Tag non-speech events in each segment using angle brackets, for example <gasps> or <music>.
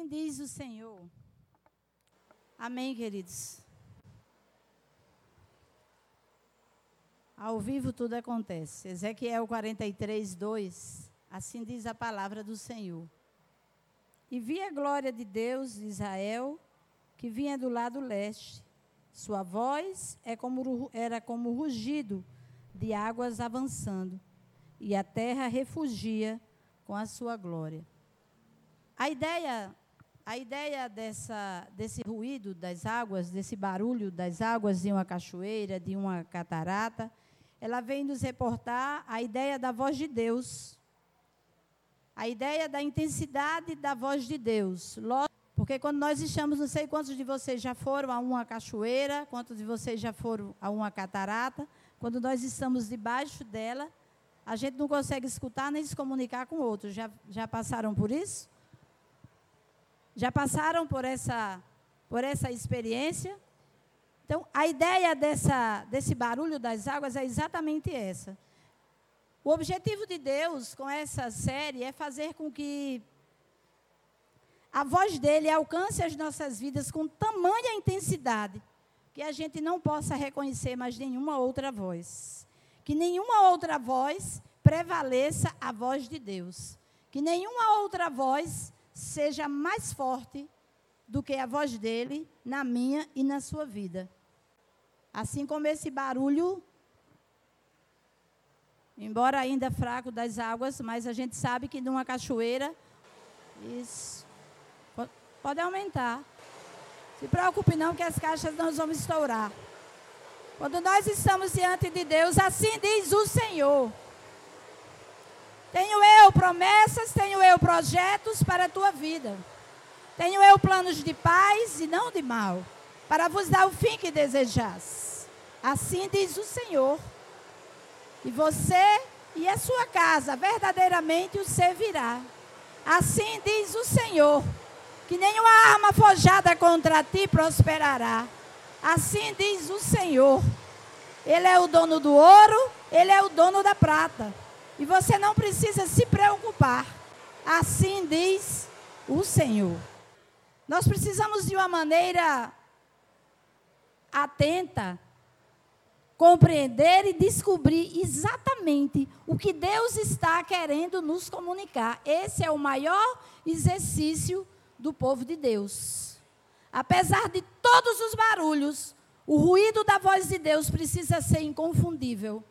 Assim diz o Senhor. Amém, queridos. Ao vivo tudo acontece. Ezequiel 43, 2. Assim diz a palavra do Senhor. E vi a glória de Deus de Israel, que vinha do lado leste. Sua voz é como, era como rugido de águas avançando, e a terra refugia com a sua glória. A ideia, a ideia dessa, desse ruído das águas, desse barulho das águas de uma cachoeira, de uma catarata, ela vem nos reportar a ideia da voz de Deus. A ideia da intensidade da voz de Deus. Porque quando nós estamos, não sei quantos de vocês já foram a uma cachoeira, quantos de vocês já foram a uma catarata, quando nós estamos debaixo dela, a gente não consegue escutar nem se comunicar com outros. Já, já passaram por isso? Já passaram por essa, por essa experiência? Então, a ideia dessa, desse barulho das águas é exatamente essa. O objetivo de Deus com essa série é fazer com que a voz dele alcance as nossas vidas com tamanha intensidade que a gente não possa reconhecer mais nenhuma outra voz. Que nenhuma outra voz prevaleça a voz de Deus. Que nenhuma outra voz seja mais forte do que a voz dele na minha e na sua vida. Assim como esse barulho, embora ainda fraco das águas, mas a gente sabe que numa cachoeira, isso pode aumentar. Se preocupe não que as caixas não vão estourar. Quando nós estamos diante de Deus, assim diz o Senhor. Tenho eu promessas, tenho eu projetos para a tua vida. Tenho eu planos de paz e não de mal para vos dar o fim que desejais. Assim diz o Senhor. E você e a sua casa verdadeiramente o servirá. Assim diz o Senhor, que nenhuma arma forjada contra ti prosperará. Assim diz o Senhor. Ele é o dono do ouro, ele é o dono da prata. E você não precisa se preocupar. Assim diz o Senhor. Nós precisamos de uma maneira atenta, compreender e descobrir exatamente o que Deus está querendo nos comunicar. Esse é o maior exercício do povo de Deus. Apesar de todos os barulhos, o ruído da voz de Deus precisa ser inconfundível.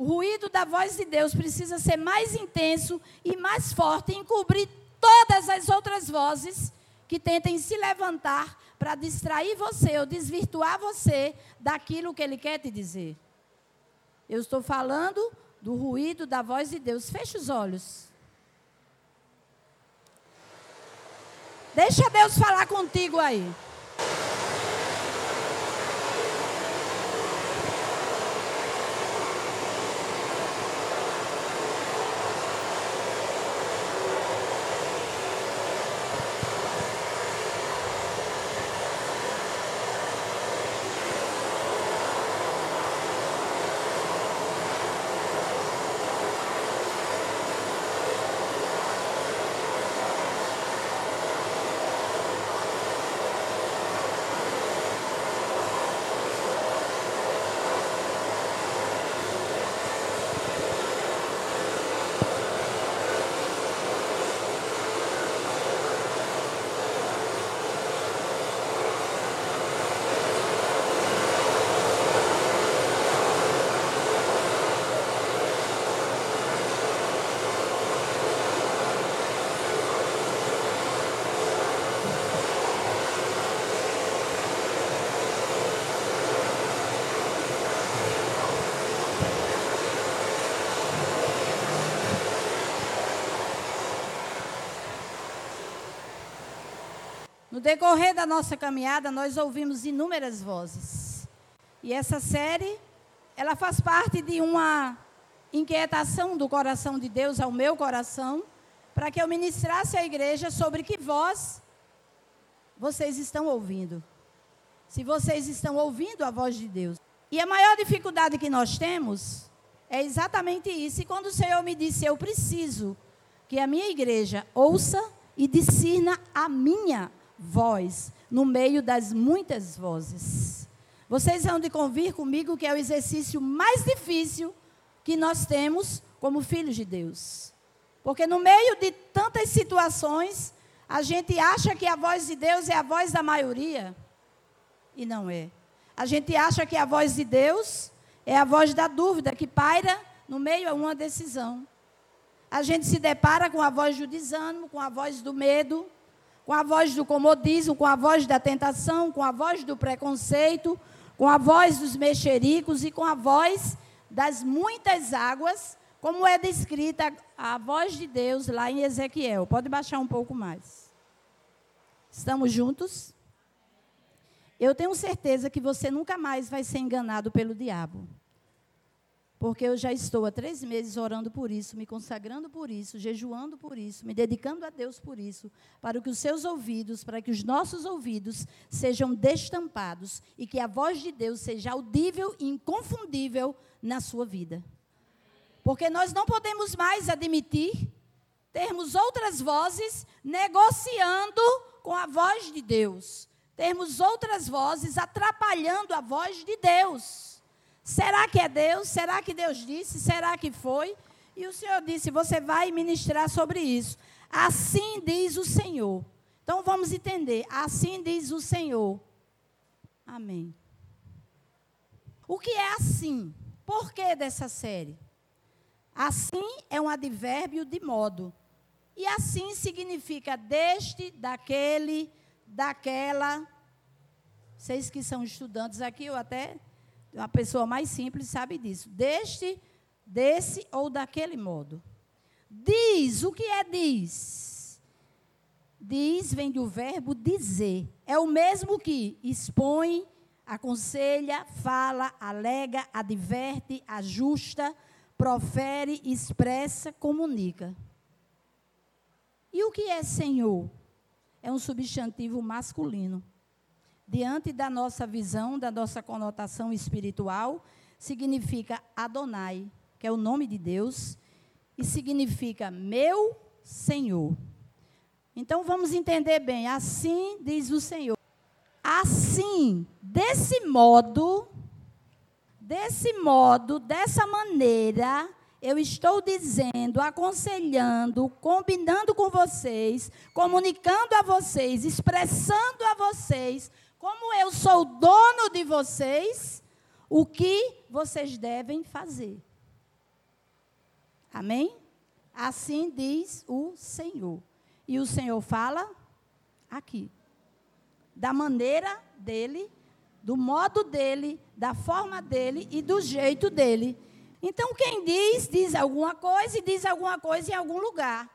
O ruído da voz de Deus precisa ser mais intenso e mais forte, encobrir todas as outras vozes que tentem se levantar para distrair você ou desvirtuar você daquilo que ele quer te dizer. Eu estou falando do ruído da voz de Deus. Feche os olhos. Deixa Deus falar contigo aí. No decorrer da nossa caminhada, nós ouvimos inúmeras vozes. E essa série, ela faz parte de uma inquietação do coração de Deus ao meu coração, para que eu ministrasse à igreja sobre que voz vocês estão ouvindo. Se vocês estão ouvindo a voz de Deus. E a maior dificuldade que nós temos é exatamente isso. E quando o Senhor me disse, eu preciso que a minha igreja ouça e discirna a minha voz no meio das muitas vozes. Vocês vão de convir comigo que é o exercício mais difícil que nós temos como filhos de Deus. Porque no meio de tantas situações, a gente acha que a voz de Deus é a voz da maioria. E não é. A gente acha que a voz de Deus é a voz da dúvida que paira no meio a uma decisão. A gente se depara com a voz do desânimo, com a voz do medo, com a voz do comodismo, com a voz da tentação, com a voz do preconceito, com a voz dos mexericos e com a voz das muitas águas, como é descrita a voz de Deus lá em Ezequiel. Pode baixar um pouco mais. Estamos juntos? Eu tenho certeza que você nunca mais vai ser enganado pelo diabo. Porque eu já estou há três meses orando por isso, me consagrando por isso, jejuando por isso, me dedicando a Deus por isso, para que os seus ouvidos, para que os nossos ouvidos sejam destampados e que a voz de Deus seja audível e inconfundível na sua vida. Porque nós não podemos mais admitir termos outras vozes negociando com a voz de Deus, termos outras vozes atrapalhando a voz de Deus. Será que é Deus? Será que Deus disse? Será que foi? E o Senhor disse: Você vai ministrar sobre isso. Assim diz o Senhor. Então vamos entender. Assim diz o Senhor. Amém. O que é assim? Por que dessa série? Assim é um advérbio de modo. E assim significa deste, daquele, daquela. Vocês que são estudantes aqui, eu até uma pessoa mais simples sabe disso. Deste, desse ou daquele modo. Diz, o que é diz? Diz vem do verbo dizer. É o mesmo que expõe, aconselha, fala, alega, adverte, ajusta, profere, expressa, comunica. E o que é Senhor? É um substantivo masculino diante da nossa visão, da nossa conotação espiritual, significa Adonai, que é o nome de Deus, e significa meu Senhor. Então vamos entender bem, assim diz o Senhor. Assim, desse modo, desse modo, dessa maneira, eu estou dizendo, aconselhando, combinando com vocês, comunicando a vocês, expressando a vocês como eu sou dono de vocês, o que vocês devem fazer. Amém? Assim diz o Senhor. E o Senhor fala aqui. Da maneira dele, do modo dele, da forma dele e do jeito dele. Então, quem diz, diz alguma coisa e diz alguma coisa em algum lugar.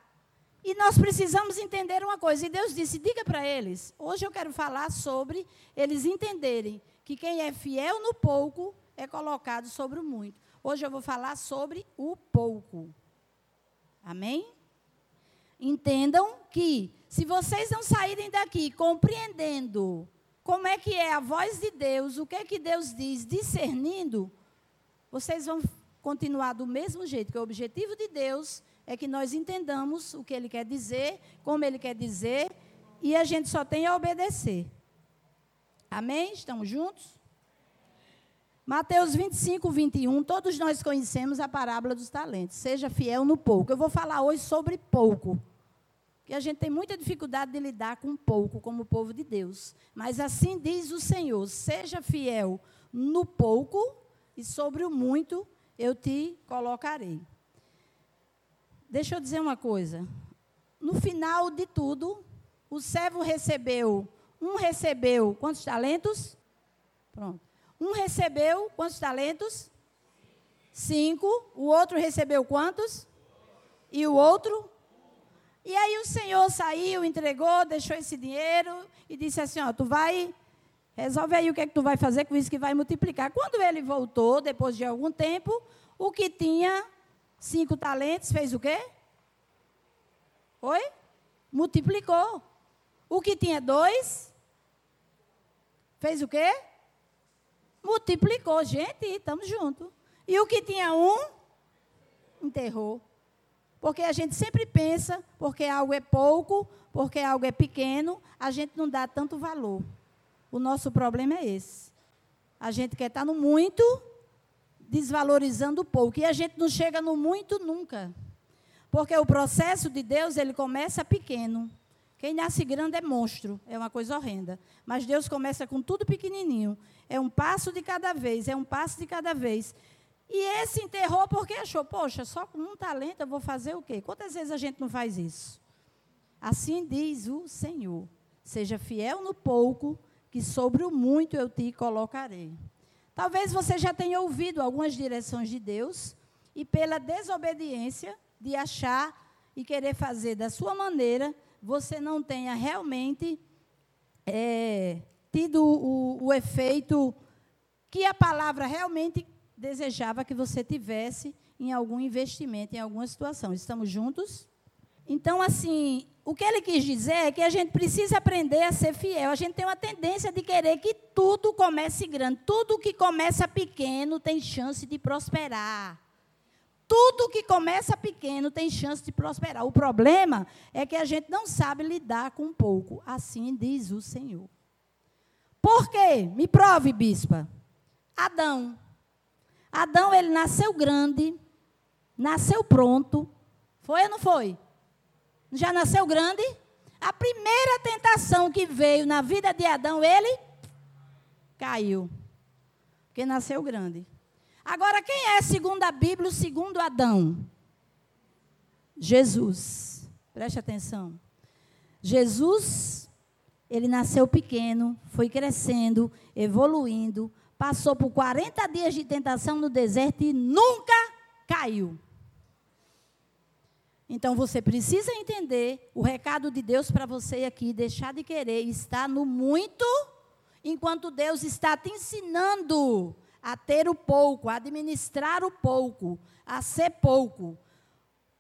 E nós precisamos entender uma coisa. E Deus disse: diga para eles. Hoje eu quero falar sobre eles entenderem que quem é fiel no pouco é colocado sobre o muito. Hoje eu vou falar sobre o pouco. Amém? Entendam que se vocês não saírem daqui compreendendo como é que é a voz de Deus, o que é que Deus diz, discernindo, vocês vão continuar do mesmo jeito, que o objetivo de Deus é que nós entendamos o que ele quer dizer, como ele quer dizer, e a gente só tem a obedecer. Amém? Estamos juntos? Mateus 25, 21, todos nós conhecemos a parábola dos talentos. Seja fiel no pouco. Eu vou falar hoje sobre pouco. Porque a gente tem muita dificuldade de lidar com pouco, como povo de Deus. Mas assim diz o Senhor: seja fiel no pouco, e sobre o muito eu te colocarei. Deixa eu dizer uma coisa. No final de tudo, o servo recebeu, um recebeu quantos talentos? Pronto. Um recebeu quantos talentos? Cinco. O outro recebeu quantos? E o outro? E aí o Senhor saiu, entregou, deixou esse dinheiro e disse assim: ó, tu vai, resolve aí o que é que tu vai fazer com isso que vai multiplicar. Quando ele voltou, depois de algum tempo, o que tinha cinco talentos, fez o quê? Oi? Multiplicou. O que tinha dois, fez o quê? Multiplicou. Gente, estamos juntos. E o que tinha um, enterrou. Porque a gente sempre pensa, porque algo é pouco, porque algo é pequeno, a gente não dá tanto valor. O nosso problema é esse. A gente quer estar no muito, desvalorizando o pouco. E a gente não chega no muito nunca. Porque o processo de Deus, ele começa pequeno. Quem nasce grande é monstro, é uma coisa horrenda. Mas Deus começa com tudo pequenininho. É um passo de cada vez, é um passo de cada vez. E esse enterrou porque achou, poxa, só com um talento eu vou fazer o quê? Quantas vezes a gente não faz isso? Assim diz o Senhor: seja fiel no pouco, que sobre o muito eu te colocarei. Talvez você já tenha ouvido algumas direções de Deus e pela desobediência de achar e querer fazer da sua maneira, você não tenha realmente é, tido o, o efeito que a palavra realmente desejava que você tivesse em algum investimento, em alguma situação. Estamos juntos? Então, assim, o que ele quis dizer é que a gente precisa aprender a ser fiel. A gente tem uma tendência de querer que tudo comece grande. Tudo que começa pequeno tem chance de prosperar. Tudo que começa pequeno tem chance de prosperar. O problema é que a gente não sabe lidar com pouco. Assim diz o Senhor. Por quê? Me prove, bispa. Adão. Adão, ele nasceu grande, nasceu pronto. Foi ou não foi? Já nasceu grande? A primeira tentação que veio na vida de Adão, ele caiu. Porque nasceu grande. Agora, quem é, segundo a Bíblia, o segundo Adão? Jesus. Preste atenção. Jesus, ele nasceu pequeno, foi crescendo, evoluindo, passou por 40 dias de tentação no deserto e nunca caiu. Então você precisa entender o recado de Deus para você aqui, deixar de querer estar no muito, enquanto Deus está te ensinando a ter o pouco, a administrar o pouco, a ser pouco.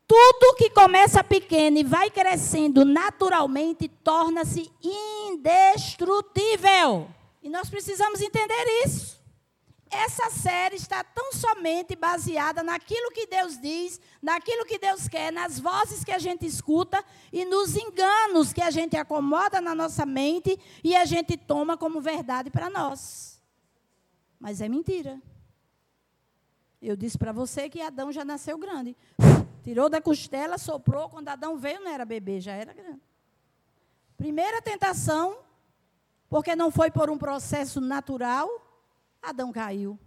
Tudo que começa pequeno e vai crescendo naturalmente torna-se indestrutível. E nós precisamos entender isso. Essa série está tão somente baseada naquilo que Deus diz, naquilo que Deus quer, nas vozes que a gente escuta e nos enganos que a gente acomoda na nossa mente e a gente toma como verdade para nós. Mas é mentira. Eu disse para você que Adão já nasceu grande. <laughs> Tirou da costela, soprou. Quando Adão veio, não era bebê, já era grande. Primeira tentação, porque não foi por um processo natural, Adão caiu.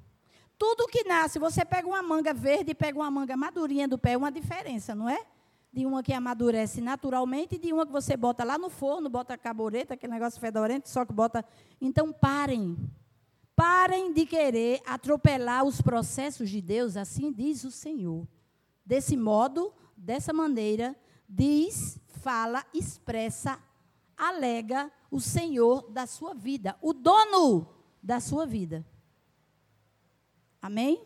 Tudo que nasce, você pega uma manga verde e pega uma manga madurinha do pé, é uma diferença, não é? De uma que amadurece naturalmente e de uma que você bota lá no forno, bota caboreta, aquele negócio fedorento, só que bota. Então parem. Parem de querer atropelar os processos de Deus, assim diz o Senhor. Desse modo, dessa maneira, diz, fala, expressa, alega o Senhor da sua vida, o dono da sua vida. Amém?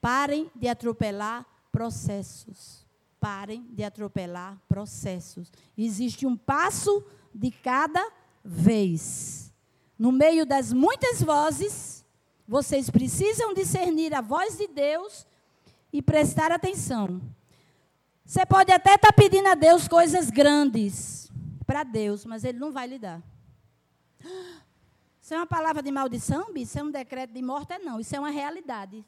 Parem de atropelar processos. Parem de atropelar processos. Existe um passo de cada vez. No meio das muitas vozes, vocês precisam discernir a voz de Deus e prestar atenção. Você pode até estar tá pedindo a Deus coisas grandes, para Deus, mas ele não vai lhe dar. Isso é uma palavra de maldição, Isso é um decreto de morte? É não. Isso é uma realidade.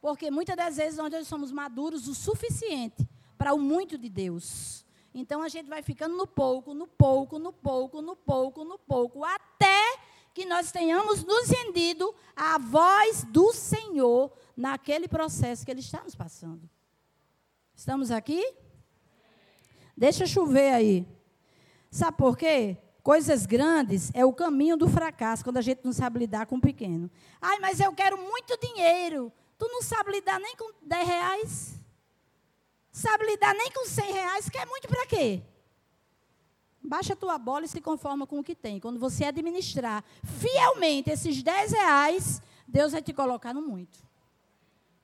Porque muitas das vezes nós somos maduros o suficiente para o muito de Deus. Então a gente vai ficando no pouco, no pouco, no pouco, no pouco, no pouco, até que nós tenhamos nos rendido à voz do Senhor naquele processo que Ele está nos passando. Estamos aqui? Deixa chover aí. Sabe por quê? Coisas grandes é o caminho do fracasso, quando a gente não sabe lidar com o pequeno. Ai, mas eu quero muito dinheiro. Tu não sabe lidar nem com 10 reais? Sabe lidar nem com 100 reais? Quer muito para quê? Baixa a tua bola e se conforma com o que tem. Quando você administrar fielmente esses 10 reais, Deus vai te colocar no muito.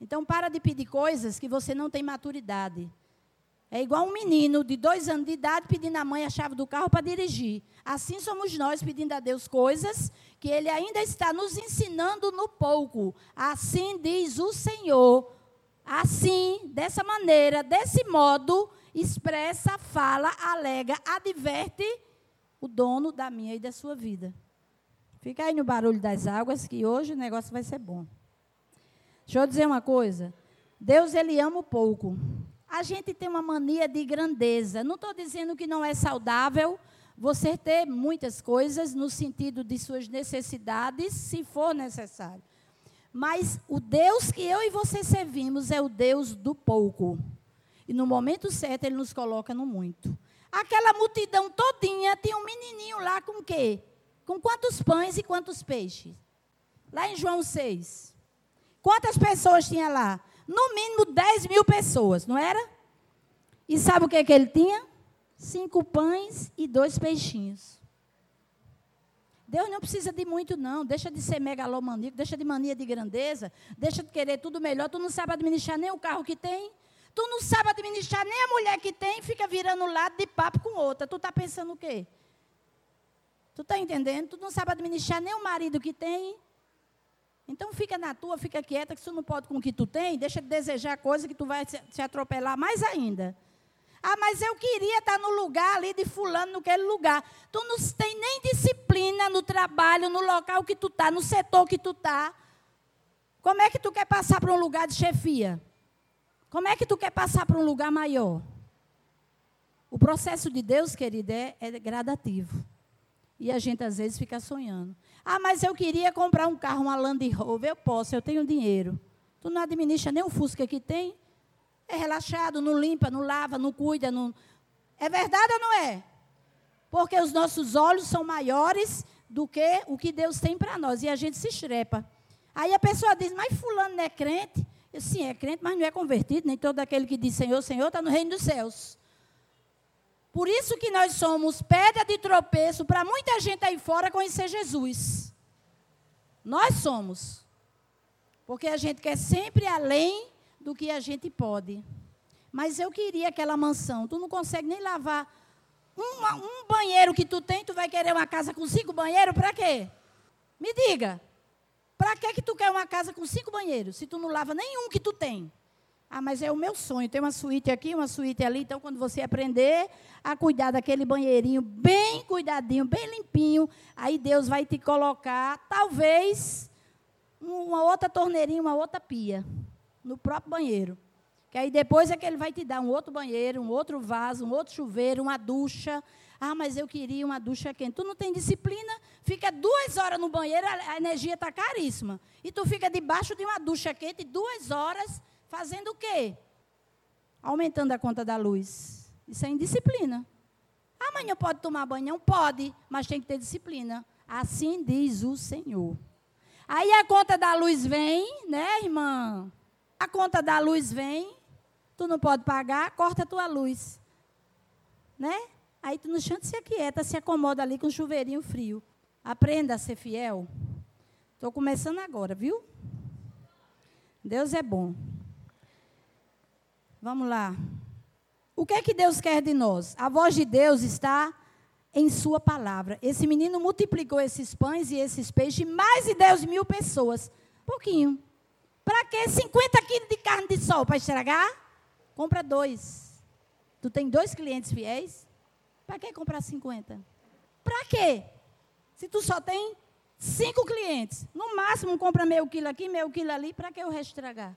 Então, para de pedir coisas que você não tem maturidade. É igual um menino de dois anos de idade pedindo à mãe a chave do carro para dirigir. Assim somos nós pedindo a Deus coisas que Ele ainda está nos ensinando no pouco. Assim diz o Senhor. Assim, dessa maneira, desse modo, expressa, fala, alega, adverte o dono da minha e da sua vida. Fica aí no barulho das águas, que hoje o negócio vai ser bom. Deixa eu dizer uma coisa. Deus, ele ama o pouco. A gente tem uma mania de grandeza. Não estou dizendo que não é saudável você ter muitas coisas no sentido de suas necessidades, se for necessário. Mas o Deus que eu e você servimos é o Deus do pouco. E no momento certo ele nos coloca no muito. Aquela multidão todinha tinha um menininho lá com quê? Com quantos pães e quantos peixes? Lá em João 6. Quantas pessoas tinha lá? No mínimo 10 mil pessoas, não era? E sabe o que, que ele tinha? Cinco pães e dois peixinhos. Deus não precisa de muito, não. Deixa de ser megalomaníaco, deixa de mania de grandeza, deixa de querer tudo melhor. Tu não sabe administrar nem o carro que tem. Tu não sabe administrar nem a mulher que tem, fica virando lado de papo com outra. Tu está pensando o quê? Tu está entendendo? Tu não sabe administrar nem o marido que tem. Então fica na tua, fica quieta, que tu não pode com o que tu tem, deixa de desejar coisa que tu vai se atropelar mais ainda. Ah, mas eu queria estar no lugar ali de fulano, naquele lugar. Tu não tem nem disciplina no trabalho, no local que tu está, no setor que tu está. Como é que tu quer passar para um lugar de chefia? Como é que tu quer passar para um lugar maior? O processo de Deus, querida, é, é gradativo. E a gente às vezes fica sonhando. Ah, mas eu queria comprar um carro, uma Land Rover. Eu posso, eu tenho dinheiro. Tu não administra nem o Fusca que tem? É relaxado, não limpa, não lava, não cuida. Não... É verdade ou não é? Porque os nossos olhos são maiores do que o que Deus tem para nós. E a gente se estrepa. Aí a pessoa diz, mas fulano não é crente? Eu, sim, é crente, mas não é convertido. Nem todo aquele que diz Senhor, Senhor, está no reino dos céus. Por isso que nós somos pedra de tropeço para muita gente aí fora conhecer Jesus. Nós somos. Porque a gente quer sempre além do que a gente pode. Mas eu queria aquela mansão. Tu não consegue nem lavar uma, um banheiro que tu tem, tu vai querer uma casa com cinco banheiros, para quê? Me diga. Para que que tu quer uma casa com cinco banheiros, se tu não lava nenhum que tu tem? Ah, mas é o meu sonho. Tem uma suíte aqui, uma suíte ali. Então, quando você aprender a cuidar daquele banheirinho bem cuidadinho, bem limpinho, aí Deus vai te colocar, talvez, uma outra torneirinha, uma outra pia no próprio banheiro. Que aí depois é que ele vai te dar um outro banheiro, um outro vaso, um outro chuveiro, uma ducha. Ah, mas eu queria uma ducha quente. Tu não tem disciplina, fica duas horas no banheiro, a energia está caríssima. E tu fica debaixo de uma ducha quente duas horas, fazendo o quê? Aumentando a conta da luz. Isso é indisciplina. Amanhã pode tomar banho? Não pode, mas tem que ter disciplina. Assim diz o Senhor. Aí a conta da luz vem, né, irmã? A conta da luz vem, tu não pode pagar, corta a tua luz. Né? Aí tu no chão se aquieta, se acomoda ali com um chuveirinho frio. Aprenda a ser fiel. Estou começando agora, viu? Deus é bom. Vamos lá. O que é que Deus quer de nós? A voz de Deus está em sua palavra. Esse menino multiplicou esses pães e esses peixes, mais de 10 mil pessoas. Pouquinho. Para que 50 quilos de carne de sol para estragar? Compra dois. Tu tem dois clientes fiéis? Para que comprar 50? Para quê? Se tu só tem cinco clientes, no máximo compra meio quilo aqui, meio quilo ali, para que eu estragar?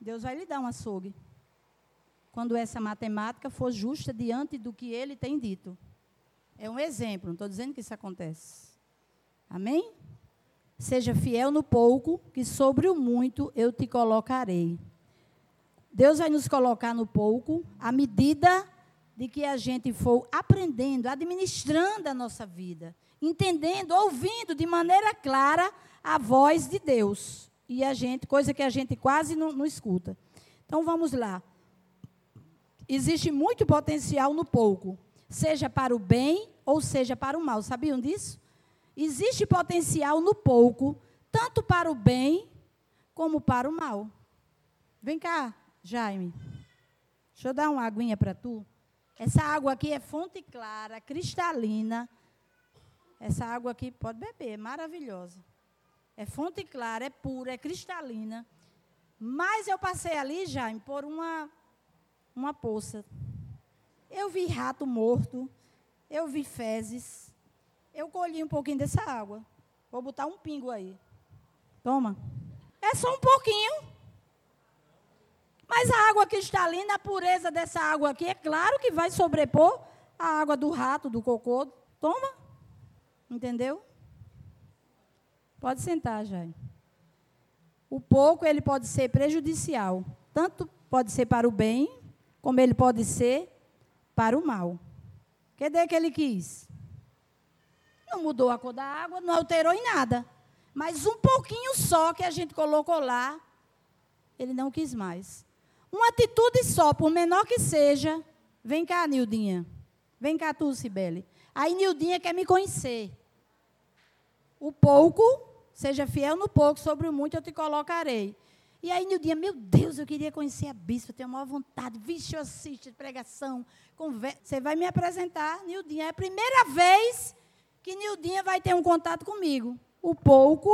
Deus vai lhe dar um açougue. Quando essa matemática for justa diante do que ele tem dito. É um exemplo, não estou dizendo que isso acontece. Amém? Seja fiel no pouco, que sobre o muito eu te colocarei. Deus vai nos colocar no pouco, à medida de que a gente for aprendendo, administrando a nossa vida, entendendo, ouvindo de maneira clara a voz de Deus. E a gente, coisa que a gente quase não, não escuta. Então vamos lá. Existe muito potencial no pouco, seja para o bem ou seja para o mal. Sabiam disso? Existe potencial no pouco, tanto para o bem como para o mal. Vem cá, Jaime. Deixa eu dar uma aguinha para tu. Essa água aqui é fonte clara, cristalina. Essa água aqui pode beber, maravilhosa. É fonte clara, é pura, é cristalina. Mas eu passei ali, Jaime, por uma, uma poça. Eu vi rato morto, eu vi fezes. Eu colhi um pouquinho dessa água. Vou botar um pingo aí. Toma. É só um pouquinho. Mas a água cristalina, a pureza dessa água aqui, é claro que vai sobrepor a água do rato, do cocô. Toma. Entendeu? Pode sentar, Jair. O pouco ele pode ser prejudicial, tanto pode ser para o bem, como ele pode ser para o mal. Cadê que ele quis? Não mudou a cor da água, não alterou em nada. Mas um pouquinho só que a gente colocou lá, ele não quis mais. Uma atitude só, por menor que seja. Vem cá, Nildinha. Vem cá tu, Cibele. Aí Nildinha quer me conhecer. O pouco, seja fiel no pouco, sobre o muito eu te colocarei. E aí Nildinha, meu Deus, eu queria conhecer a bispa, eu tenho a maior vontade. Vixe, eu assisto pregação, conversa. Você vai me apresentar, Nildinha. É a primeira vez que Nildinha vai ter um contato comigo. O pouco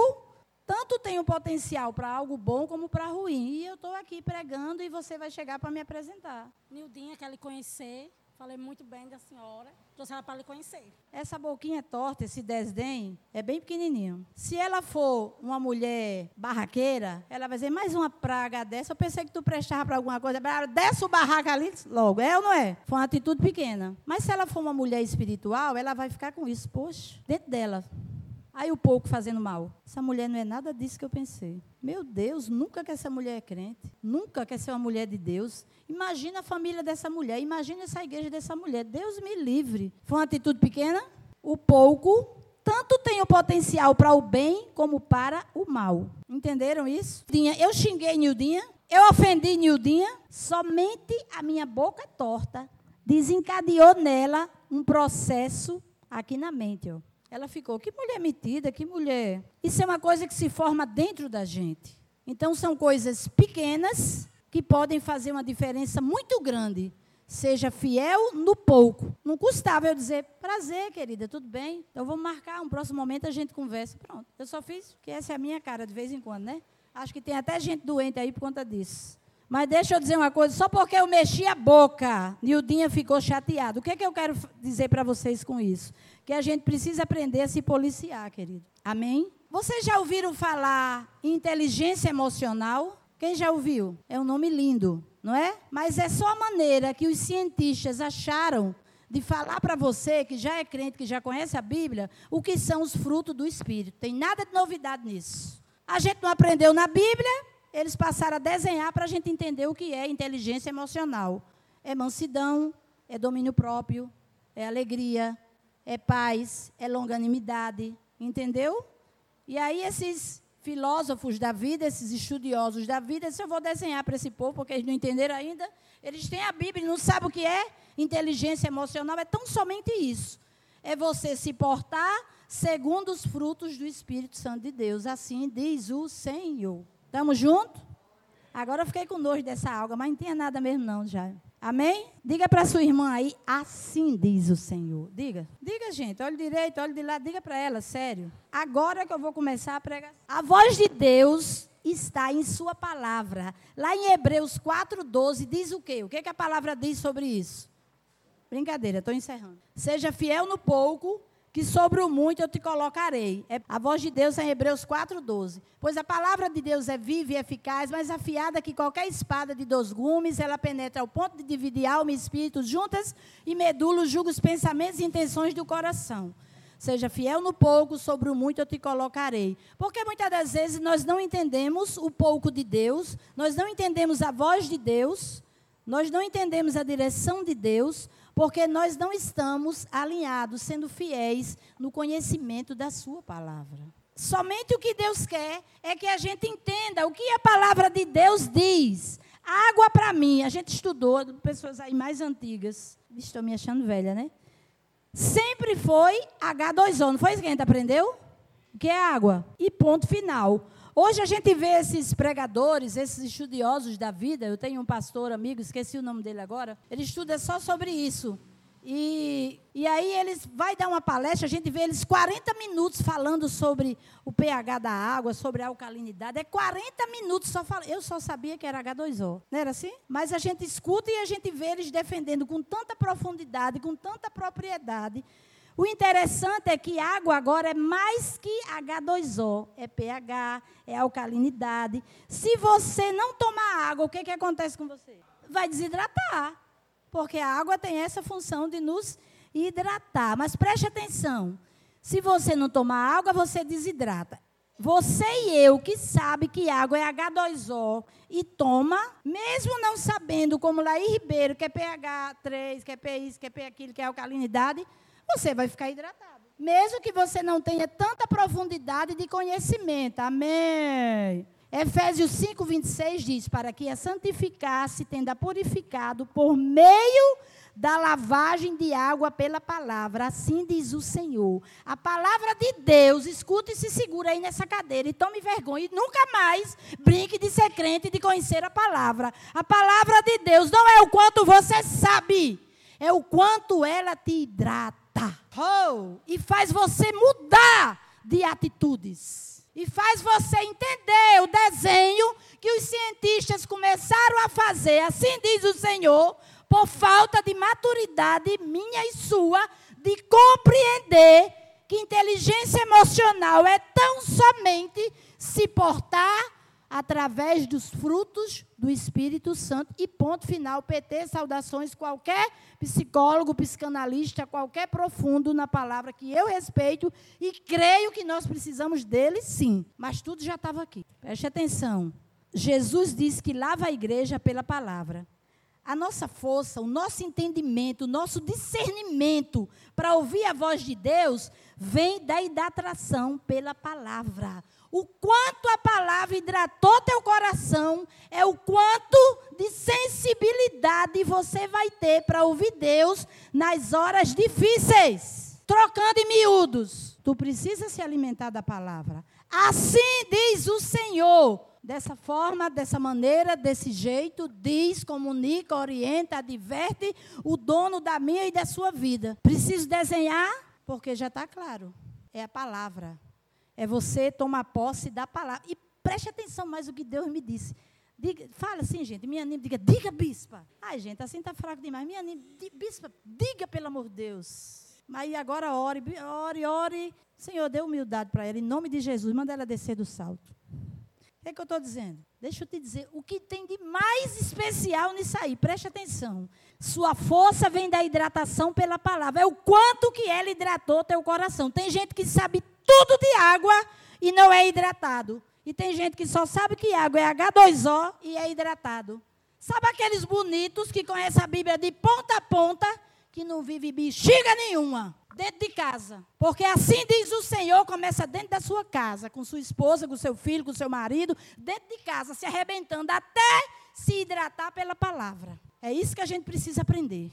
tanto tem o potencial para algo bom como para ruim. E eu estou aqui pregando e você vai chegar para me apresentar. Nildinha quer lhe conhecer. Falei muito bem da senhora. Trouxe ela para lhe conhecer. Essa boquinha torta, esse desdém, é bem pequenininho. Se ela for uma mulher barraqueira, ela vai dizer, mais uma praga dessa. Eu pensei que tu prestava para alguma coisa. Desce o barraco ali logo. É ou não é? Foi uma atitude pequena. Mas se ela for uma mulher espiritual, ela vai ficar com isso. Poxa, dentro dela. Aí o pouco fazendo mal. Essa mulher não é nada disso que eu pensei. Meu Deus, nunca que essa mulher é crente. Nunca quer ser uma mulher de Deus. Imagina a família dessa mulher. Imagina essa igreja dessa mulher. Deus me livre. Foi uma atitude pequena? O pouco tanto tem o potencial para o bem como para o mal. Entenderam isso? Eu xinguei Nildinha. Eu ofendi Nildinha. Somente a minha boca torta desencadeou nela um processo aqui na mente. Ó. Ela ficou, que mulher metida, que mulher. Isso é uma coisa que se forma dentro da gente. Então, são coisas pequenas que podem fazer uma diferença muito grande. Seja fiel no pouco. Não custava eu dizer, prazer, querida, tudo bem? Então vamos marcar, um próximo momento a gente conversa. Pronto. Eu só fiz, que essa é a minha cara de vez em quando, né? Acho que tem até gente doente aí por conta disso. Mas deixa eu dizer uma coisa, só porque eu mexi a boca, Nildinha ficou chateado. O que, é que eu quero dizer para vocês com isso? Que a gente precisa aprender a se policiar, querido. Amém? Vocês já ouviram falar em inteligência emocional? Quem já ouviu? É um nome lindo, não é? Mas é só a maneira que os cientistas acharam de falar para você que já é crente, que já conhece a Bíblia, o que são os frutos do Espírito. Tem nada de novidade nisso. A gente não aprendeu na Bíblia, eles passaram a desenhar para a gente entender o que é inteligência emocional. É mansidão, é domínio próprio, é alegria, é paz, é longanimidade, entendeu? E aí esses filósofos da vida, esses estudiosos da vida, se eu vou desenhar para esse povo, porque eles não entenderam ainda, eles têm a Bíblia, não sabem o que é inteligência emocional, é tão somente isso. É você se portar segundo os frutos do Espírito Santo de Deus, assim diz o Senhor. Estamos juntos? Agora eu fiquei com nojo dessa alga, mas não tinha nada mesmo não já. Amém? Diga para sua irmã aí, assim diz o Senhor. Diga. Diga, gente. Olhe direito, olhe de lá. Diga para ela, sério. Agora que eu vou começar a pregar. A voz de Deus está em sua palavra. Lá em Hebreus 4,12 diz o quê? O que, que a palavra diz sobre isso? Brincadeira, estou encerrando. Seja fiel no pouco, que sobre o muito eu te colocarei. É a voz de Deus é em Hebreus 4:12. Pois a palavra de Deus é viva e eficaz, mais afiada que qualquer espada de dois gumes, ela penetra ao ponto de dividir alma e espírito juntas e medula, julga os pensamentos e intenções do coração. Seja fiel no pouco, sobre o muito eu te colocarei. Porque muitas das vezes nós não entendemos o pouco de Deus, nós não entendemos a voz de Deus, nós não entendemos a direção de Deus, porque nós não estamos alinhados, sendo fiéis no conhecimento da Sua palavra. Somente o que Deus quer é que a gente entenda o que a palavra de Deus diz. Água para mim, a gente estudou, pessoas aí mais antigas. Estou me achando velha, né? Sempre foi H2O, não foi isso que a gente aprendeu? Que é água. E ponto final. Hoje a gente vê esses pregadores, esses estudiosos da vida. Eu tenho um pastor amigo, esqueci o nome dele agora. Ele estuda só sobre isso. E, e aí eles vai dar uma palestra, a gente vê eles 40 minutos falando sobre o pH da água, sobre a alcalinidade. É 40 minutos só falando. Eu só sabia que era H2O. Não era assim? Mas a gente escuta e a gente vê eles defendendo com tanta profundidade, com tanta propriedade. O interessante é que água agora é mais que H2O. É pH, é alcalinidade. Se você não tomar água, o que, que acontece com você? Vai desidratar. Porque a água tem essa função de nos hidratar. Mas preste atenção: se você não tomar água, você desidrata. Você e eu que sabe que água é H2O e toma, mesmo não sabendo, como Laí Ribeiro, que é pH 3, que é pH, que é pH aquilo, que é alcalinidade, você vai ficar hidratado. Mesmo que você não tenha tanta profundidade de conhecimento. Amém. Efésios 5, 26 diz: Para que a santificasse, tenda purificado por meio da lavagem de água pela palavra. Assim diz o Senhor. A palavra de Deus, escute e se segura aí nessa cadeira e tome vergonha. E nunca mais brinque de ser crente e de conhecer a palavra. A palavra de Deus não é o quanto você sabe, é o quanto ela te hidrata. Oh, e faz você mudar de atitudes. E faz você entender o desenho que os cientistas começaram a fazer, assim diz o Senhor, por falta de maturidade minha e sua, de compreender que inteligência emocional é tão somente se portar através dos frutos do Espírito Santo. E ponto final, PT, saudações, qualquer psicólogo, psicanalista, qualquer profundo na palavra que eu respeito e creio que nós precisamos dele, sim. Mas tudo já estava aqui. Preste atenção. Jesus disse que lava a igreja pela palavra. A nossa força, o nosso entendimento, o nosso discernimento para ouvir a voz de Deus vem da atração pela palavra. O quanto a palavra hidratou teu coração é o quanto de sensibilidade você vai ter para ouvir Deus nas horas difíceis. Trocando em miúdos. Tu precisa se alimentar da palavra. Assim diz o Senhor. Dessa forma, dessa maneira, desse jeito, diz, comunica, orienta, adverte o dono da minha e da sua vida. Preciso desenhar? Porque já está claro. É a palavra. É você tomar posse da palavra. E preste atenção mais o que Deus me disse. Diga, fala assim, gente. Minha anima, diga, diga, bispa. Ai, gente, assim está fraco demais. Minha anima, bispa, diga, pelo amor de Deus. Mas agora ore, ore, ore. Senhor, dê humildade para ela, em nome de Jesus. Manda ela descer do salto. O que, é que eu estou dizendo? Deixa eu te dizer, o que tem de mais especial nisso aí, preste atenção. Sua força vem da hidratação pela palavra. É o quanto que ela hidratou teu coração. Tem gente que sabe tudo de água e não é hidratado. E tem gente que só sabe que água é H2O e é hidratado. Sabe aqueles bonitos que conhecem a Bíblia de ponta a ponta, que não vive bexiga nenhuma dentro de casa. Porque assim diz o Senhor, começa dentro da sua casa, com sua esposa, com seu filho, com seu marido, dentro de casa, se arrebentando até se hidratar pela palavra. É isso que a gente precisa aprender.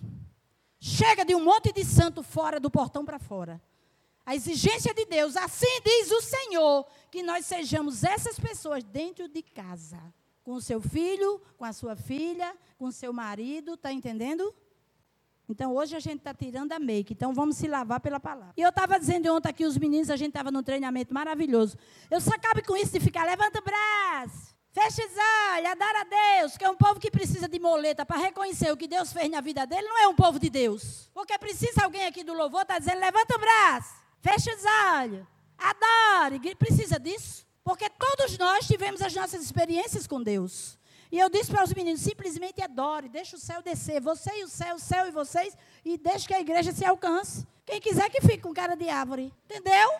Chega de um monte de santo fora do portão para fora. A exigência de Deus, assim diz o Senhor, que nós sejamos essas pessoas dentro de casa. Com o seu filho, com a sua filha, com o seu marido, está entendendo? Então hoje a gente está tirando a make, então vamos se lavar pela palavra. E eu estava dizendo ontem aqui, os meninos, a gente estava num treinamento maravilhoso. Eu só acabe com isso de ficar, levanta o braço, fecha os olhos, adora a Deus, que é um povo que precisa de moleta para reconhecer o que Deus fez na vida dele, não é um povo de Deus. Porque precisa alguém aqui do louvor, está dizendo, levanta o braço. Feche os olhos. Adore. Precisa disso? Porque todos nós tivemos as nossas experiências com Deus. E eu disse para os meninos: simplesmente adore, deixa o céu descer. Você e o céu, o céu e vocês, e deixe que a igreja se alcance. Quem quiser que fique com cara de árvore. Entendeu?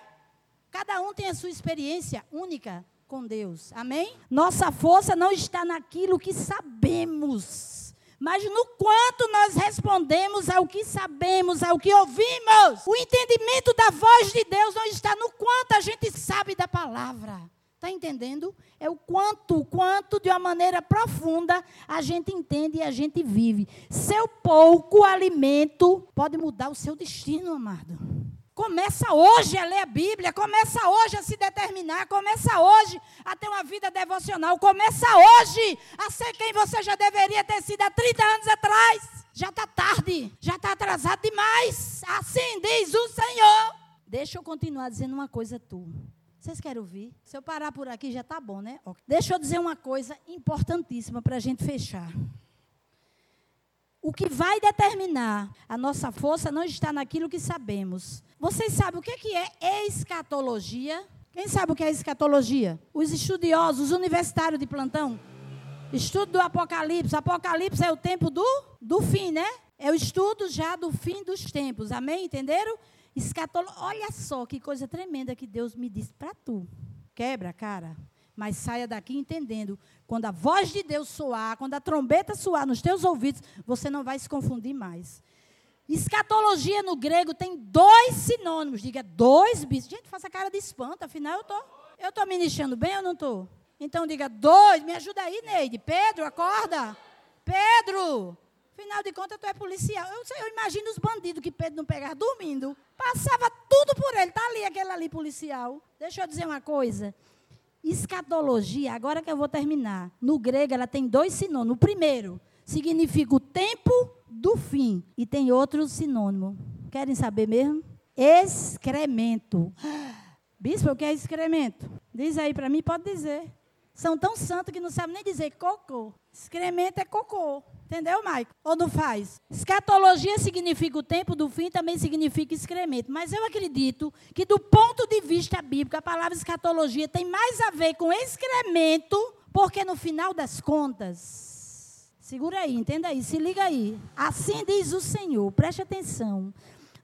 Cada um tem a sua experiência única com Deus. Amém? Nossa força não está naquilo que sabemos mas no quanto nós respondemos ao que sabemos, ao que ouvimos. O entendimento da voz de Deus não está no quanto a gente sabe da palavra. Está entendendo? É o quanto, o quanto de uma maneira profunda a gente entende e a gente vive. Seu pouco alimento pode mudar o seu destino, amado. Começa hoje a ler a Bíblia, começa hoje a se determinar, começa hoje a ter uma vida devocional, começa hoje a ser quem você já deveria ter sido há 30 anos atrás. Já está tarde, já está atrasado demais. Assim diz o Senhor. Deixa eu continuar dizendo uma coisa tu. Vocês querem ouvir? Se eu parar por aqui já está bom, né? Deixa eu dizer uma coisa importantíssima para a gente fechar. O que vai determinar a nossa força não está naquilo que sabemos. Vocês sabem o que é escatologia? Quem sabe o que é escatologia? Os estudiosos, os universitários de plantão. Estudo do Apocalipse. Apocalipse é o tempo do, do fim, né? É o estudo já do fim dos tempos. Amém? Entenderam? Escatolo... Olha só que coisa tremenda que Deus me disse para tu. Quebra, cara. Mas saia daqui entendendo. Quando a voz de Deus soar, quando a trombeta soar nos teus ouvidos, você não vai se confundir mais. Escatologia no grego tem dois sinônimos. Diga dois bichos. Gente, faça cara de espanto, afinal eu tô, eu tô ministrando bem ou não tô? Então diga dois, me ajuda aí, Neide. Pedro, acorda. Pedro. Afinal de contas, tu é policial. Eu, eu imagino os bandidos que Pedro não pegava dormindo. Passava tudo por ele. Está ali aquele ali policial. Deixa eu dizer uma coisa. Escatologia, agora que eu vou terminar. No grego, ela tem dois sinônimos. O primeiro significa o tempo do fim. E tem outro sinônimo. Querem saber mesmo? Excremento. <gasps> Bispo, o que é excremento? Diz aí para mim, pode dizer. São tão santos que não sabem nem dizer cocô. Excremento é cocô. Entendeu, Maico? Ou não faz? Escatologia significa o tempo do fim, também significa excremento. Mas eu acredito que, do ponto de vista bíblico, a palavra escatologia tem mais a ver com excremento, porque no final das contas. Segura aí, entenda aí, se liga aí. Assim diz o Senhor, preste atenção.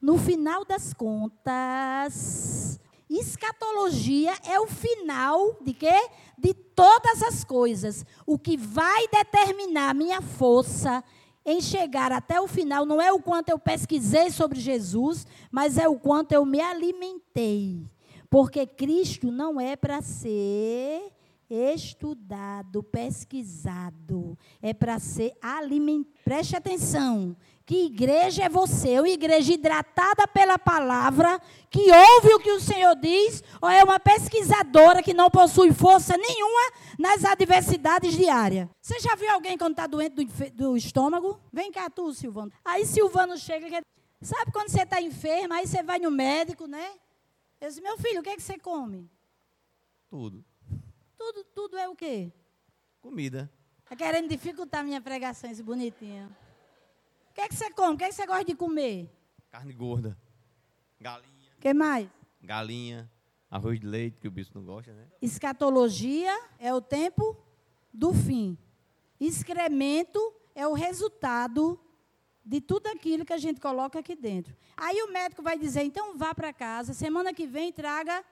No final das contas, Escatologia é o final de quê? De todas as coisas. O que vai determinar a minha força em chegar até o final não é o quanto eu pesquisei sobre Jesus, mas é o quanto eu me alimentei. Porque Cristo não é para ser estudado, pesquisado, é para ser alimentado. Preste atenção. Que igreja é você? Uma igreja hidratada pela palavra, que ouve o que o Senhor diz, ou é uma pesquisadora que não possui força nenhuma nas adversidades diárias? Você já viu alguém quando está doente do, do, estômago? Vem cá, tu, Silvano. Aí Silvano chega. Sabe quando você está enfermo, aí você vai no médico, né? Eu disse, meu filho, o que é que você come? Tudo. Tudo, tudo é o quê? Comida. Está querendo dificultar minha pregação, esse bonitinho. O que, é que você come? O que, é que você gosta de comer? Carne gorda. Galinha. O que mais? Galinha. Arroz de leite, que o bicho não gosta, né? Escatologia é o tempo do fim. Excremento é o resultado de tudo aquilo que a gente coloca aqui dentro. Aí o médico vai dizer: então vá para casa, semana que vem traga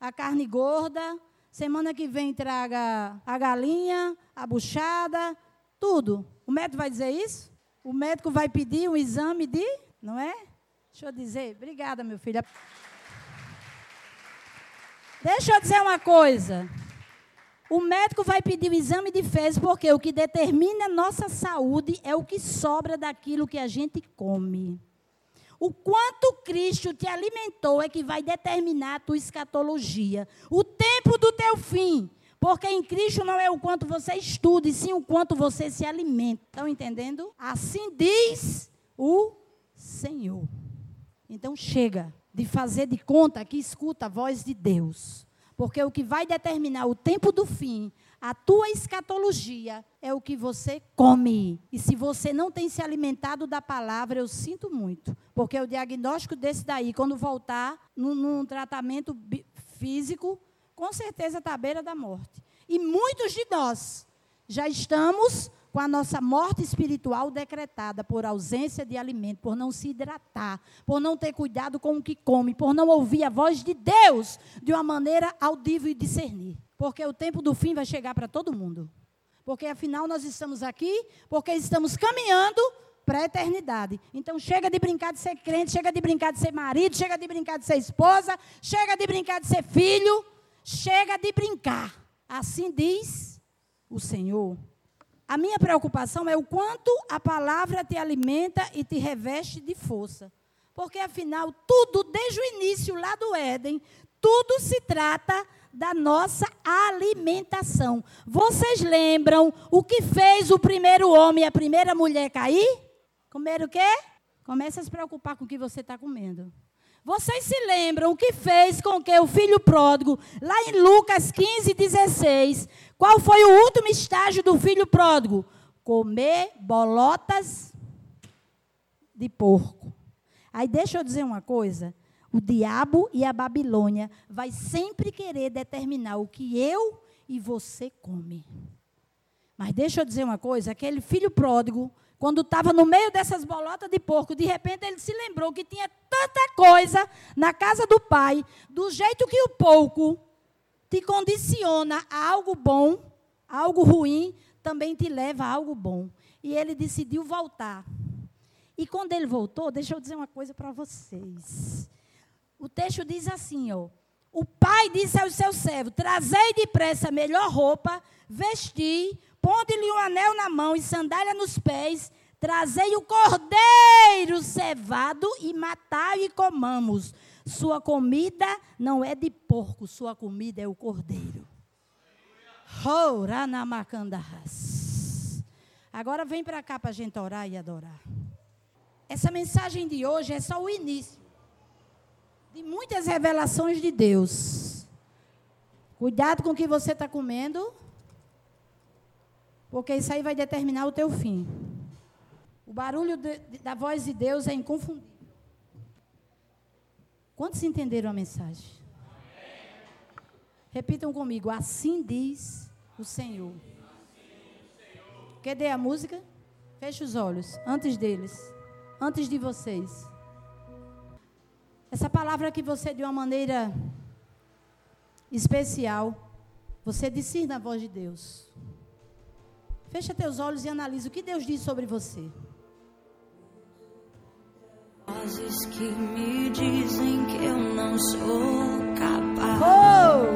a carne gorda, semana que vem traga a galinha, a buchada, tudo. O médico vai dizer isso? O médico vai pedir um exame de, não é? Deixa eu dizer, obrigada, meu filho. Deixa eu dizer uma coisa. O médico vai pedir o exame de fezes porque o que determina a nossa saúde é o que sobra daquilo que a gente come. O quanto Cristo te alimentou é que vai determinar a tua escatologia. O tempo do teu fim. Porque em Cristo não é o quanto você estuda, e sim o quanto você se alimenta. Estão entendendo? Assim diz o Senhor. Então chega de fazer de conta que escuta a voz de Deus. Porque o que vai determinar o tempo do fim, a tua escatologia, é o que você come. E se você não tem se alimentado da palavra, eu sinto muito. Porque o diagnóstico desse daí, quando voltar num, num tratamento físico, com certeza está à beira da morte. E muitos de nós já estamos com a nossa morte espiritual decretada por ausência de alimento, por não se hidratar, por não ter cuidado com o que come, por não ouvir a voz de Deus de uma maneira audível e discernir. Porque o tempo do fim vai chegar para todo mundo. Porque afinal nós estamos aqui, porque estamos caminhando para a eternidade. Então chega de brincar de ser crente, chega de brincar de ser marido, chega de brincar de ser esposa, chega de brincar de ser filho. Chega de brincar. Assim diz o Senhor. A minha preocupação é o quanto a palavra te alimenta e te reveste de força. Porque afinal, tudo, desde o início lá do Éden, tudo se trata da nossa alimentação. Vocês lembram o que fez o primeiro homem e a primeira mulher cair? Comer o quê? Comece a se preocupar com o que você está comendo. Vocês se lembram o que fez com que o filho pródigo, lá em Lucas 15, 16, qual foi o último estágio do filho pródigo? Comer bolotas de porco. Aí deixa eu dizer uma coisa. O diabo e a Babilônia vai sempre querer determinar o que eu e você come. Mas deixa eu dizer uma coisa, aquele filho pródigo, quando estava no meio dessas bolotas de porco, de repente ele se lembrou que tinha tanta coisa na casa do pai, do jeito que o pouco te condiciona a algo bom, a algo ruim, também te leva a algo bom. E ele decidiu voltar. E quando ele voltou, deixa eu dizer uma coisa para vocês. O texto diz assim, ó. O pai disse ao seu servo: Trazei depressa a melhor roupa, vesti, ponde-lhe um anel na mão e sandália nos pés, trazei o cordeiro cevado e matai e comamos. Sua comida não é de porco, sua comida é o cordeiro. Agora vem para cá para a gente orar e adorar. Essa mensagem de hoje é só o início de muitas revelações de Deus. Cuidado com o que você está comendo, porque isso aí vai determinar o teu fim. O barulho de, da voz de Deus é inconfundível. Quantos entenderam a mensagem? Repitam comigo. Assim diz o Senhor. Cadê a música? Feche os olhos. Antes deles. Antes de vocês. Essa palavra que você, de uma maneira especial, você discirna a voz de Deus. Fecha teus olhos e analisa o que Deus diz sobre você. Vozes que me dizem que eu não sou capaz. Oh!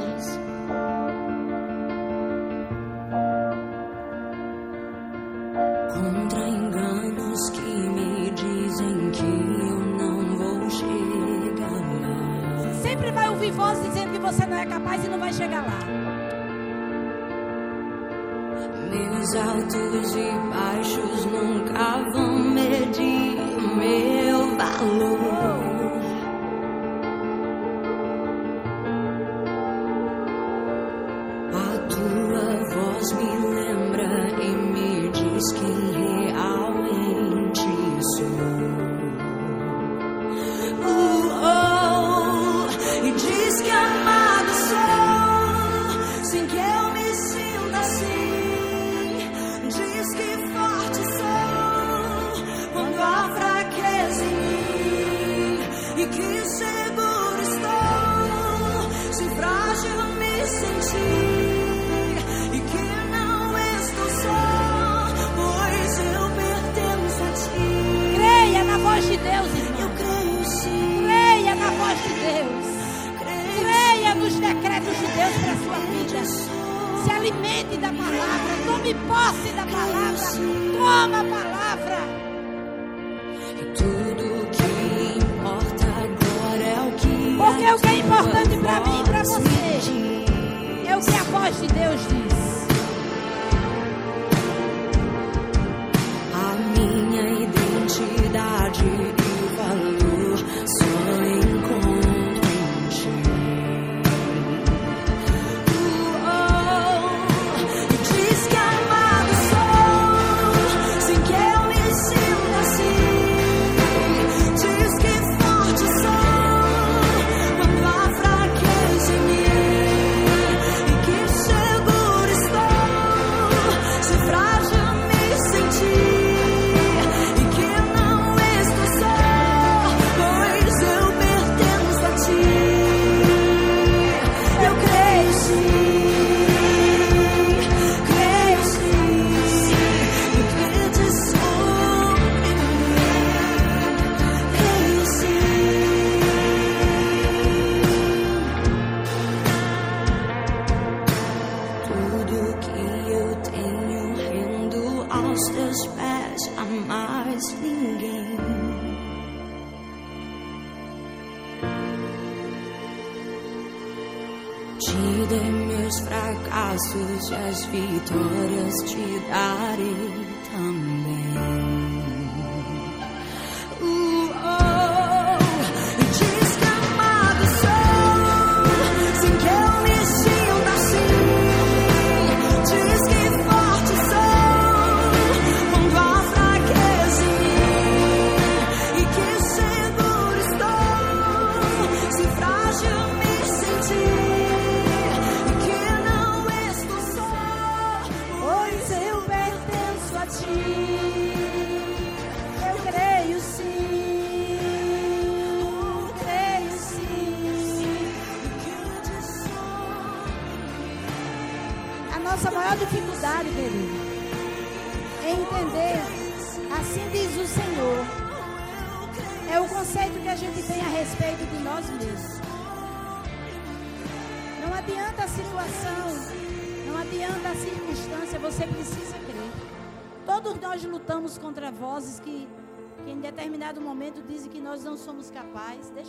Contra enganos que me dizem que eu não vou chegar lá. Você sempre vai ouvir vozes dizendo que você não é capaz e não vai chegar lá. Meus altos e baixos nunca vão medir meu valor.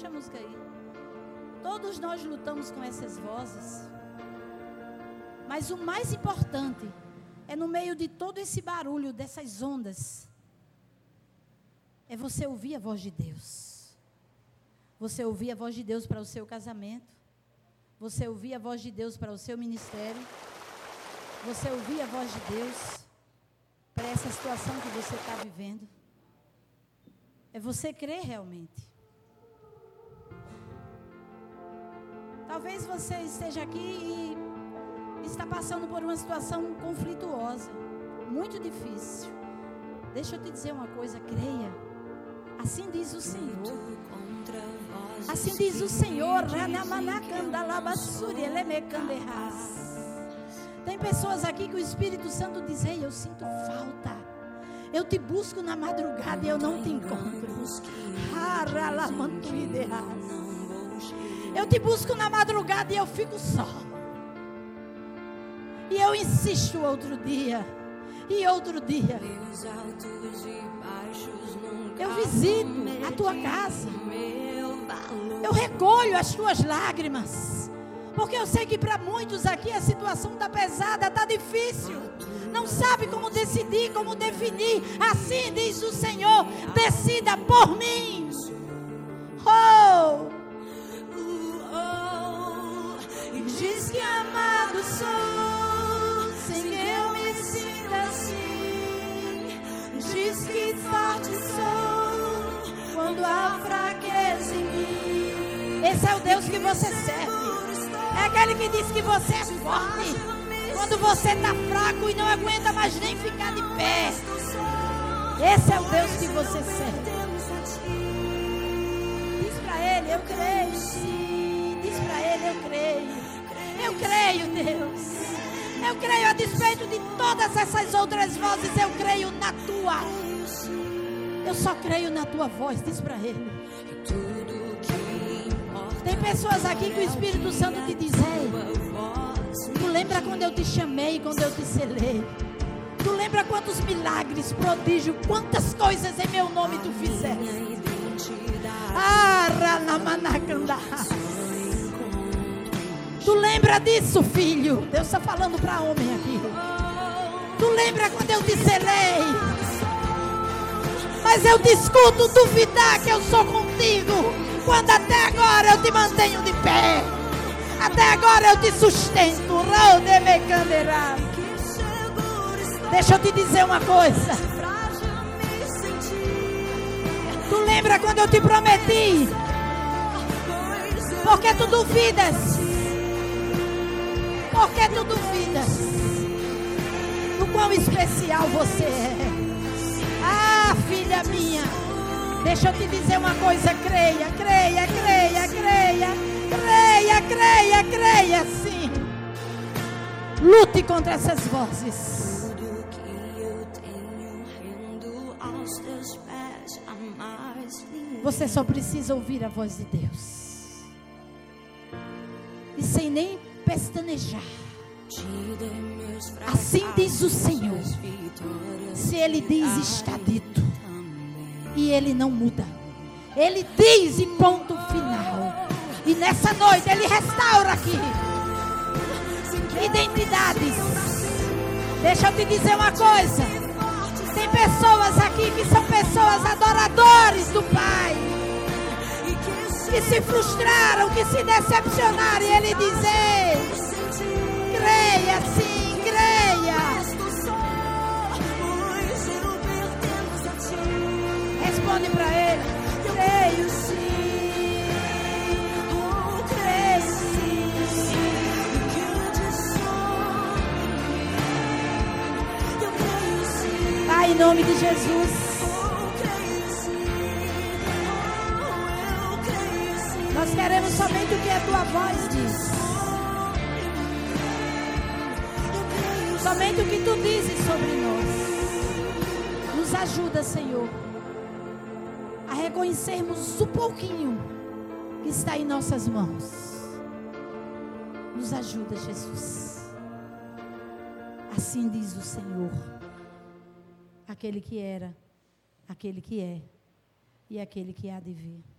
Deixa a música aí. Todos nós lutamos com essas vozes. Mas o mais importante é no meio de todo esse barulho, dessas ondas, é você ouvir a voz de Deus. Você ouvir a voz de Deus para o seu casamento. Você ouvir a voz de Deus para o seu ministério. Você ouvir a voz de Deus para essa situação que você está vivendo. É você crer realmente. Talvez você esteja aqui e está passando por uma situação conflituosa, muito difícil. Deixa eu te dizer uma coisa, creia. Assim diz o Senhor. Assim diz o Senhor. Tem pessoas aqui que o Espírito Santo diz: Ei, eu sinto falta. Eu te busco na madrugada e eu não te encontro. Eu te busco na madrugada e eu fico só. E eu insisto outro dia. E outro dia. Eu visito a tua casa. Eu recolho as tuas lágrimas. Porque eu sei que para muitos aqui a situação está pesada, está difícil. Não sabe como decidir, como definir. Assim diz o Senhor: decida por mim. Oh! Que amado sou, sem eu me sinta assim. Diz que forte sou, quando há fraqueza em mim. Esse é o Deus que você serve. É aquele que diz que você é forte. Quando você está fraco e não aguenta mais nem ficar de pé. Esse é o Deus que você serve. Diz para ele, eu creio. Diz para ele, eu creio. Eu creio, Deus. Eu creio a despeito de todas essas outras vozes. Eu creio na tua. Eu só creio na tua voz. Diz para ele. Tem pessoas aqui que o Espírito Santo te diz: Ei, tu lembra quando eu te chamei, quando eu te selei? Tu lembra quantos milagres, prodígio, quantas coisas em meu nome tu fizeste? Ah, Ranamanacandá. Tu lembra disso, filho? Deus está falando para homem aqui. Tu lembra quando eu te selei? Mas eu te escuto duvidar que eu sou contigo. Quando até agora eu te mantenho de pé. Até agora eu te sustento. Deixa eu te dizer uma coisa. Tu lembra quando eu te prometi? Porque tu duvidas. Porque tu duvidas do quão especial você é. Ah, filha minha, deixa eu te dizer uma coisa: creia, creia, creia, creia, creia, creia, creia, sim. Lute contra essas vozes. Você só precisa ouvir a voz de Deus. E sem nem pestanejar. Assim diz o Senhor. Se Ele diz, está dito. E Ele não muda. Ele diz e ponto final. E nessa noite Ele restaura aqui identidades. Deixa eu te dizer uma coisa. Tem pessoas aqui que são pessoas adoradores do Pai. Que se frustraram, que se decepcionaram. E Ele diz: Ei, creia sim, creia. Responde para ele. Creio sim. Pai, em nome de Jesus. Somente o que a tua voz diz. somente o que tu dizes sobre nós. Nos ajuda, Senhor, a reconhecermos o pouquinho que está em nossas mãos. Nos ajuda, Jesus. Assim diz o Senhor, aquele que era, aquele que é e aquele que há de vir.